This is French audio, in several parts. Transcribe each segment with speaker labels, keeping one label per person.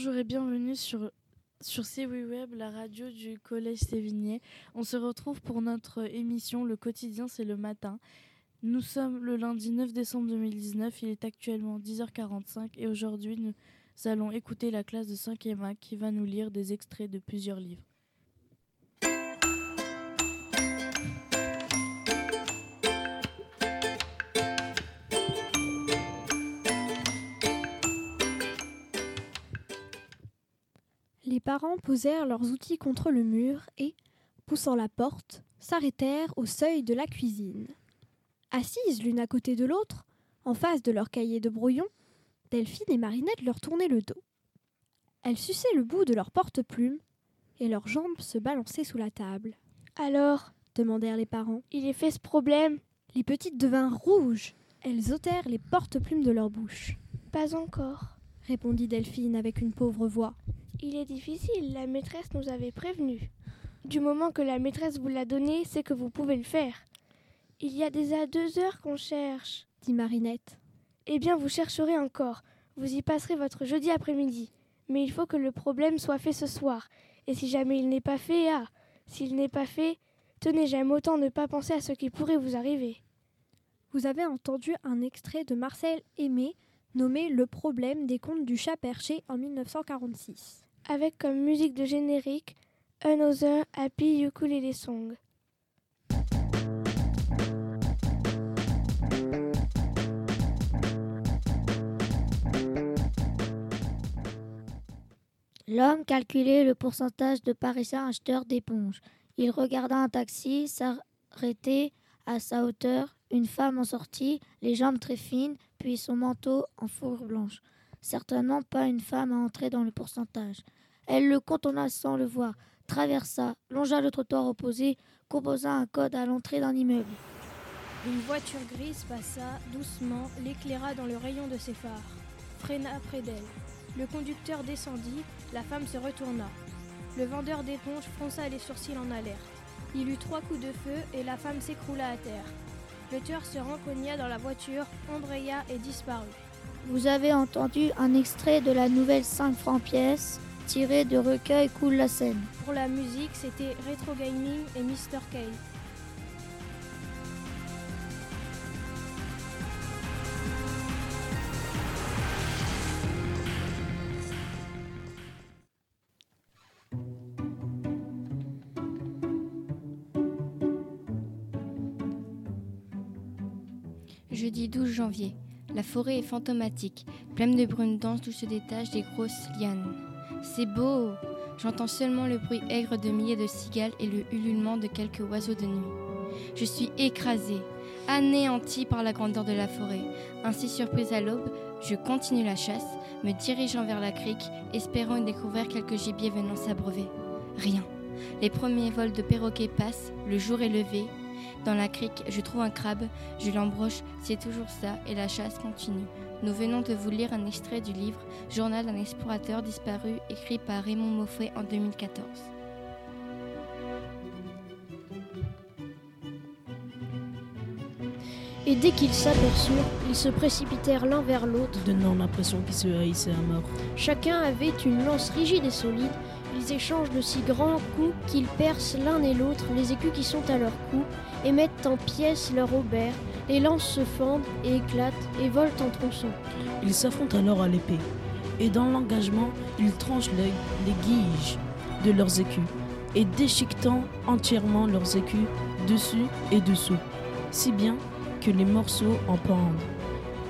Speaker 1: Bonjour et bienvenue sur, sur la radio du Collège Sévigné. On se retrouve pour notre émission Le quotidien, c'est le matin. Nous sommes le lundi 9 décembre 2019, il est actuellement 10h45 et aujourd'hui nous allons écouter la classe de 5e A qui va nous lire des extraits de plusieurs livres.
Speaker 2: Les parents posèrent leurs outils contre le mur et, poussant la porte, s'arrêtèrent au seuil de la cuisine. Assises l'une à côté de l'autre, en face de leur cahier de brouillon, Delphine et Marinette leur tournaient le dos. Elles suçaient le bout de leur porte-plume et leurs jambes se balançaient sous la table.
Speaker 3: Alors?
Speaker 2: demandèrent les parents.
Speaker 3: Il est fait ce problème?
Speaker 2: Les petites devinrent rouges. Elles ôtèrent les porte-plumes de leur bouche.
Speaker 3: Pas encore,
Speaker 2: répondit Delphine avec une pauvre voix.
Speaker 3: Il est difficile, la maîtresse nous avait prévenu. Du moment que la maîtresse vous l'a donné, c'est que vous pouvez le faire. Il y a déjà deux heures qu'on cherche,
Speaker 2: dit Marinette.
Speaker 3: Eh bien, vous chercherez encore. Vous y passerez votre jeudi après-midi. Mais il faut que le problème soit fait ce soir. Et si jamais il n'est pas fait, ah S'il n'est pas fait, tenez, j'aime autant ne pas penser à ce qui pourrait vous arriver.
Speaker 2: Vous avez entendu un extrait de Marcel Aimé nommé Le problème des contes du chat perché en 1946
Speaker 3: avec comme musique de générique Another Happy Ukulele Song.
Speaker 4: L'homme calculait le pourcentage de parisiens acheteurs d'éponges. Il regarda un taxi s'arrêter à sa hauteur, une femme en sortit, les jambes très fines, puis son manteau en fourrure blanche. Certainement pas une femme à entrer dans le pourcentage. Elle le contourna sans le voir, traversa, longea le trottoir opposé, composa un code à l'entrée d'un immeuble.
Speaker 2: Une voiture grise passa doucement, l'éclaira dans le rayon de ses phares, freina près d'elle. Le conducteur descendit, la femme se retourna. Le vendeur d'éponges fronça les sourcils en alerte. Il eut trois coups de feu et la femme s'écroula à terre. Le tueur se rencogna dans la voiture, embraya et disparut.
Speaker 4: Vous avez entendu un extrait de la nouvelle 5 francs pièce tiré de recueil Coule la scène.
Speaker 2: Pour la musique, c'était Retro Gaming et Mr. K.
Speaker 5: Jeudi 12 janvier. La forêt est fantomatique, pleine de brunes denses d'où se détachent des grosses lianes. C'est beau J'entends seulement le bruit aigre de milliers de cigales et le ululement de quelques oiseaux de nuit. Je suis écrasée, anéantie par la grandeur de la forêt. Ainsi surprise à l'aube, je continue la chasse, me dirigeant vers la crique, espérant y découvrir quelques gibiers venant s'abreuver. Rien. Les premiers vols de perroquets passent, le jour est levé. Dans la crique, je trouve un crabe, je l'embroche, c'est toujours ça, et la chasse continue. Nous venons de vous lire un extrait du livre Journal d'un explorateur disparu, écrit par Raymond Moffet en 2014.
Speaker 6: Et dès qu'ils s'aperçurent, ils se précipitèrent l'un vers l'autre,
Speaker 7: donnant l'impression qu'ils se haïssaient à mort.
Speaker 6: Chacun avait une lance rigide et solide. Ils échangent de si grands coups qu'ils percent l'un et l'autre les écus qui sont à leur cou et mettent en pièces leur aubert. Les lances se fendent et éclatent et volent en tronçons.
Speaker 7: Ils s'affrontent alors à l'épée. Et dans l'engagement, ils tranchent les, les guiges de leurs écus et déchiquetant entièrement leurs écus dessus et dessous, si bien que les morceaux en pendent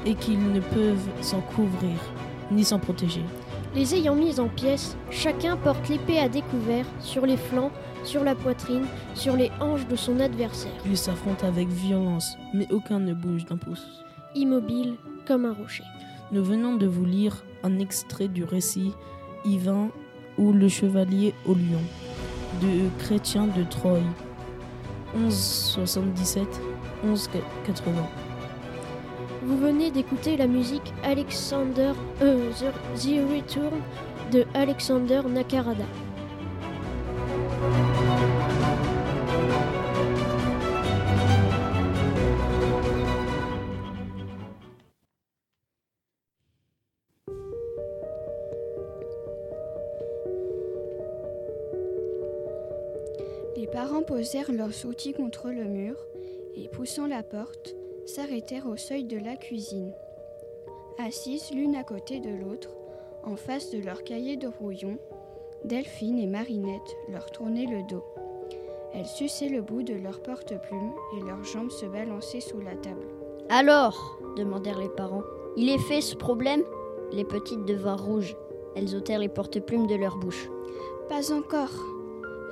Speaker 7: et qu'ils ne peuvent s'en couvrir ni s'en protéger.
Speaker 6: Les ayant mis en pièces, chacun porte l'épée à découvert sur les flancs, sur la poitrine, sur les hanches de son adversaire.
Speaker 7: Ils s'affrontent avec violence, mais aucun ne bouge d'un pouce.
Speaker 6: Immobile comme un rocher.
Speaker 7: Nous venons de vous lire un extrait du récit Yvain ou le chevalier au lion de Chrétien de Troyes 1177
Speaker 6: vous venez d'écouter la musique Alexander euh, The Return de Alexander Nakarada.
Speaker 8: Les parents posèrent leurs outils contre le mur et, poussant la porte, s'arrêtèrent au seuil de la cuisine. Assises l'une à côté de l'autre, en face de leur cahier de rouillon, Delphine et Marinette leur tournaient le dos. Elles suçaient le bout de leur porte-plume et leurs jambes se balançaient sous la table.
Speaker 9: Alors demandèrent les parents. Il est fait ce problème? Les petites devinrent rouges. Elles ôtèrent les porte-plumes de leur bouche.
Speaker 8: Pas encore,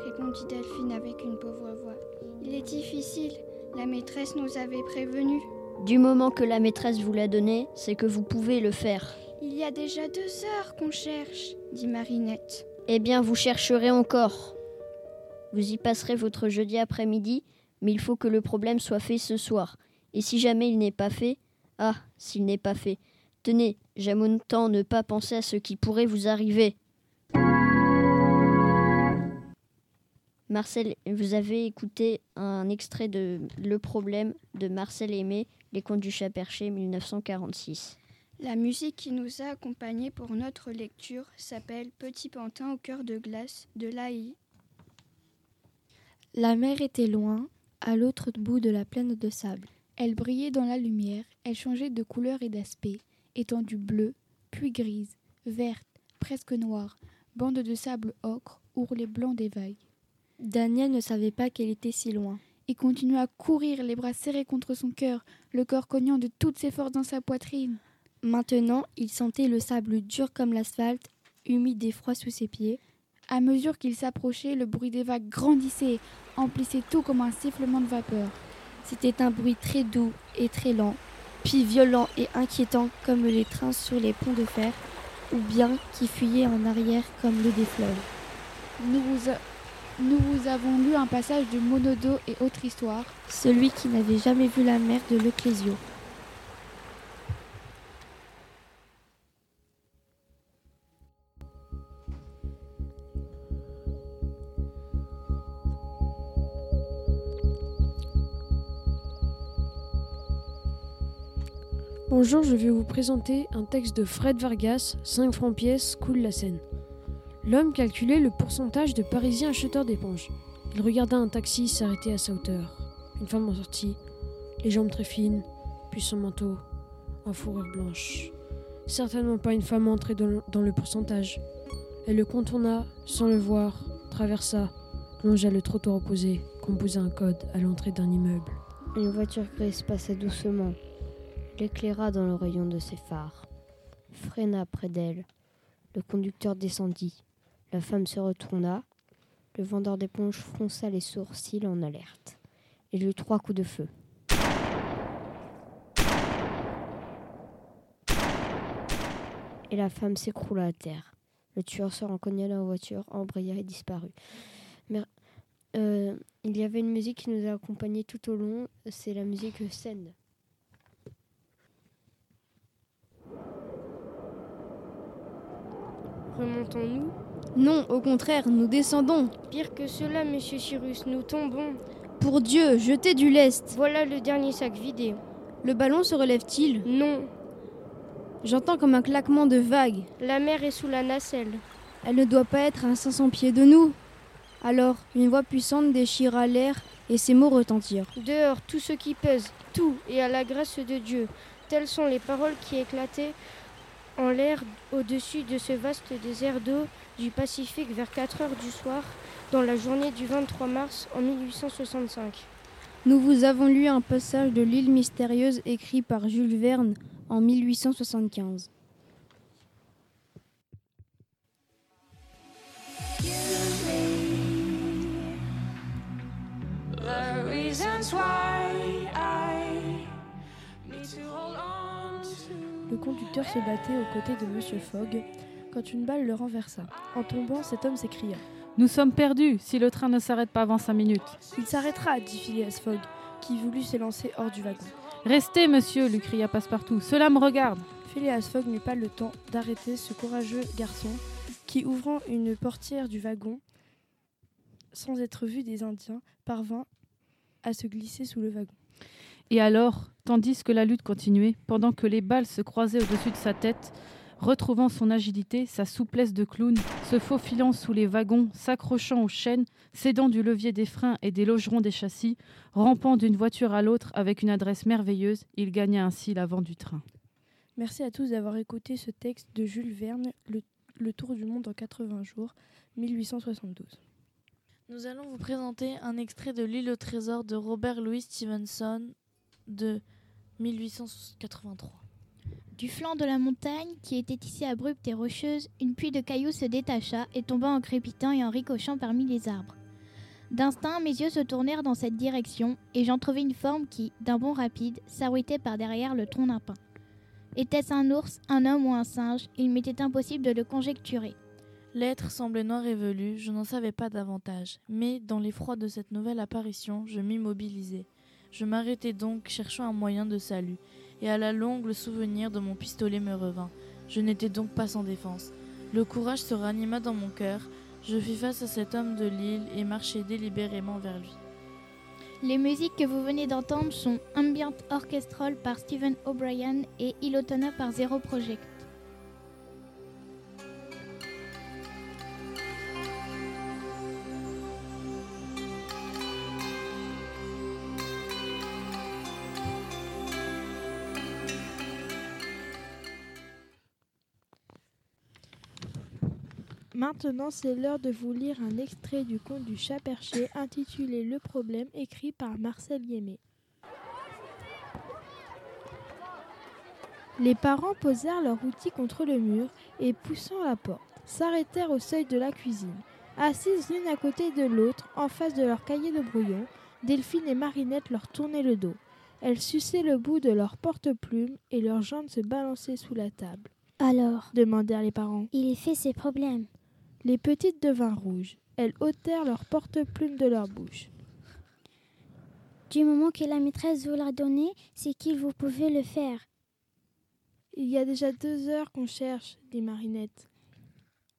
Speaker 8: répondit Delphine avec une pauvre voix. Il est difficile. La maîtresse nous avait prévenus.
Speaker 9: Du moment que la maîtresse vous l'a donné, c'est que vous pouvez le faire.
Speaker 8: Il y a déjà deux heures qu'on cherche, dit Marinette.
Speaker 9: Eh bien, vous chercherez encore. Vous y passerez votre jeudi après-midi, mais il faut que le problème soit fait ce soir. Et si jamais il n'est pas fait, ah, s'il n'est pas fait, tenez, j'aime autant ne pas penser à ce qui pourrait vous arriver. Marcel, vous avez écouté un extrait de Le problème de Marcel Aimé, Les contes du chat perché, 1946.
Speaker 8: La musique qui nous a accompagnés pour notre lecture s'appelle Petit pantin au cœur de glace de l'AI.
Speaker 5: La mer était loin, à l'autre bout de la plaine de sable.
Speaker 10: Elle brillait dans la lumière, elle changeait de couleur et d'aspect, étendue bleue, puis grise, verte, presque noire, bande de sable ocre, ourlet blanc des vagues.
Speaker 5: Daniel ne savait pas qu'elle était si loin.
Speaker 10: Il continua à courir, les bras serrés contre son cœur, le corps cognant de toutes ses forces dans sa poitrine.
Speaker 5: Maintenant, il sentait le sable dur comme l'asphalte, humide et froid sous ses pieds.
Speaker 10: À mesure qu'il s'approchait, le bruit des vagues grandissait, emplissait tout comme un sifflement de vapeur.
Speaker 5: C'était un bruit très doux et très lent, puis violent et inquiétant comme les trains sur les ponts de fer, ou bien qui fuyait en arrière comme l'eau des fleuves.
Speaker 10: Nous vous, nous vous avons lu un passage de Monodo et autre histoire.
Speaker 5: Celui qui n'avait jamais vu la mer de l'Ecclésio.
Speaker 11: Bonjour, je vais vous présenter un texte de Fred Vargas, 5 francs pièce, coule la Seine. L'homme calculait le pourcentage de Parisiens acheteurs d'éponges. Il regarda un taxi s'arrêter à sa hauteur. Une femme en sortit, les jambes très fines, puis son manteau en fourrure blanche. Certainement pas une femme entrée dans le, pourcentage. Elle le contourna sans le voir, traversa, longea le trottoir opposé, composa un code à l'entrée d'un immeuble.
Speaker 12: Une voiture grise passait doucement, l'éclaira dans le rayon de ses phares, freina près d'elle. Le conducteur descendit. La femme se retourna. Le vendeur d'éponges fronça les sourcils en alerte. Il eut trois coups de feu. Et la femme s'écroula à terre. Le tueur se rencogna dans la voiture, embraya et disparut. Euh, il y avait une musique qui nous a accompagnés tout au long, c'est la musique scène.
Speaker 13: Remontons-nous
Speaker 14: Non, au contraire, nous descendons.
Speaker 13: Pire que cela, monsieur Cyrus, nous tombons.
Speaker 14: Pour Dieu, jetez du lest.
Speaker 13: Voilà le dernier sac vidé.
Speaker 14: Le ballon se relève-t-il?
Speaker 13: Non.
Speaker 14: J'entends comme un claquement de vagues.
Speaker 13: La mer est sous la nacelle.
Speaker 14: Elle ne doit pas être à 500 pieds de nous. Alors, une voix puissante déchira l'air et ces mots retentirent.
Speaker 13: Dehors, tout ce qui pèse, tout, et à la grâce de Dieu. Telles sont les paroles qui éclataient en l'air au-dessus de ce vaste désert d'eau du Pacifique vers 4 heures du soir, dans la journée du 23 mars en 1865.
Speaker 14: Nous vous avons lu un passage de L'île mystérieuse écrit par Jules Verne en 1875.
Speaker 15: Le conducteur se battait aux côtés de Monsieur Fogg quand une balle le renversa. En tombant, cet homme s'écria
Speaker 16: Nous sommes perdus si le train ne s'arrête pas avant cinq minutes.
Speaker 15: Il s'arrêtera, dit Phileas Fogg, qui voulut s'élancer hors du wagon.
Speaker 16: Restez, monsieur, lui cria Passepartout. Cela me regarde.
Speaker 15: Phileas Fogg n'eut pas le temps d'arrêter ce courageux garçon qui, ouvrant une portière du wagon, sans être vu des Indiens, parvint à se glisser sous le wagon.
Speaker 16: Et alors, tandis que la lutte continuait, pendant que les balles se croisaient au-dessus de sa tête, retrouvant son agilité, sa souplesse de clown, se faufilant sous les wagons, s'accrochant aux chaînes, s'aidant du levier des freins et des logerons des châssis, rampant d'une voiture à l'autre avec une adresse merveilleuse, il gagna ainsi l'avant du train.
Speaker 15: Merci à tous d'avoir écouté ce texte de Jules Verne, le, le Tour du monde en 80 jours, 1872.
Speaker 1: Nous allons vous présenter un extrait de L'île au trésor de Robert Louis Stevenson de 1883.
Speaker 17: Du flanc de la montagne, qui était ici abrupte et rocheuse, une pluie de cailloux se détacha et tomba en crépitant et en ricochant parmi les arbres. D'instinct, mes yeux se tournèrent dans cette direction, et j'en trouvai une forme qui, d'un bond rapide, s'arrêtait par derrière le tronc d'un pin. Était-ce un ours, un homme ou un singe Il m'était impossible de le conjecturer.
Speaker 1: L'être semblait noir et velu, je n'en savais pas davantage, mais dans l'effroi de cette nouvelle apparition, je m'immobilisai. Je m'arrêtai donc, cherchant un moyen de salut, et à la longue le souvenir de mon pistolet me revint. Je n'étais donc pas sans défense. Le courage se ranima dans mon cœur, je fis face à cet homme de l'île et marchai délibérément vers lui.
Speaker 17: Les musiques que vous venez d'entendre sont Ambient Orchestral par Stephen O'Brien et Ilotona par Zero Project.
Speaker 15: Maintenant, c'est l'heure de vous lire un extrait du conte du chat perché intitulé Le problème, écrit par Marcel Guémé. Les parents posèrent leur outil contre le mur et, poussant la porte, s'arrêtèrent au seuil de la cuisine. Assises l'une à côté de l'autre, en face de leur cahier de brouillon, Delphine et Marinette leur tournaient le dos. Elles suçaient le bout de leur porte-plume et leurs jambes se balançaient sous la table.
Speaker 18: Alors
Speaker 15: demandèrent les parents.
Speaker 18: Il fait ses problèmes.
Speaker 15: Les petites devinrent rouges. Elles ôtèrent leur porte-plume de leur bouche.
Speaker 18: Du moment que la maîtresse vous l'a donné, c'est qu'il vous pouvez le faire.
Speaker 15: Il y a déjà deux heures qu'on cherche, dit Marinette.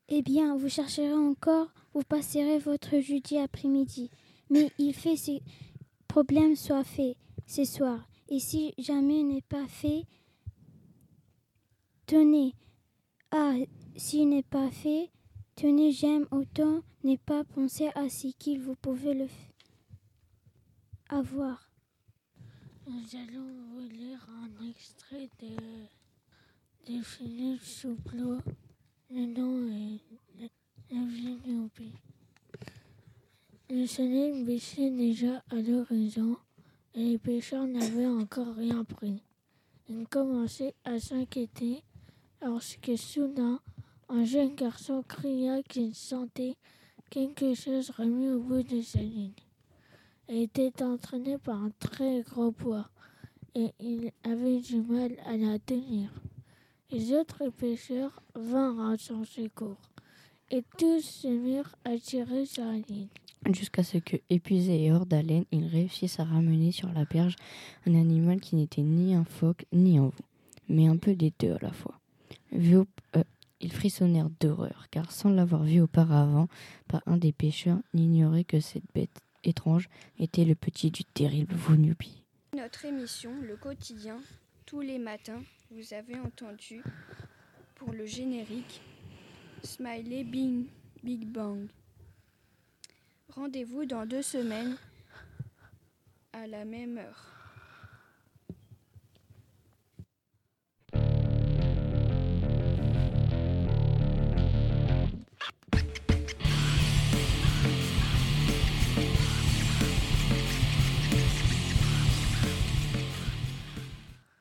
Speaker 18: Eh bien, vous chercherez encore, vous passerez votre jeudi après-midi. Mais il fait ses problèmes soient faits ce soir. Et si jamais n'est pas fait, tenez. Ah, s'il n'est pas fait, tenez, j'aime autant n'est pas penser à ce qu'il vous pouvez le avoir.
Speaker 19: Nous allons vous lire un extrait de, de Philippe Souplot. Le nom est L'infini Le soleil baissait déjà à l'horizon et les pêcheurs n'avaient encore rien pris. Ils commençaient à s'inquiéter lorsque soudain un jeune garçon cria qu'il sentait quelque chose remis au bout de sa ligne. Il était entraîné par un très gros poids et il avait du mal à la tenir. Les autres pêcheurs vinrent à son secours et tous se mirent à tirer sur la ligne.
Speaker 20: Jusqu'à ce que, épuisés et hors d'haleine, ils réussissent à ramener sur la berge un animal qui n'était ni un phoque ni un veau, mais un peu des deux à la fois. Euh, ils frissonnèrent d'horreur, car sans l'avoir vu auparavant, pas un des pêcheurs n'ignorait que cette bête étrange était le petit du terrible Vunupi.
Speaker 8: Notre émission, le quotidien, tous les matins, vous avez entendu pour le générique Smiley Bing Big Bang. Rendez-vous dans deux semaines à la même heure.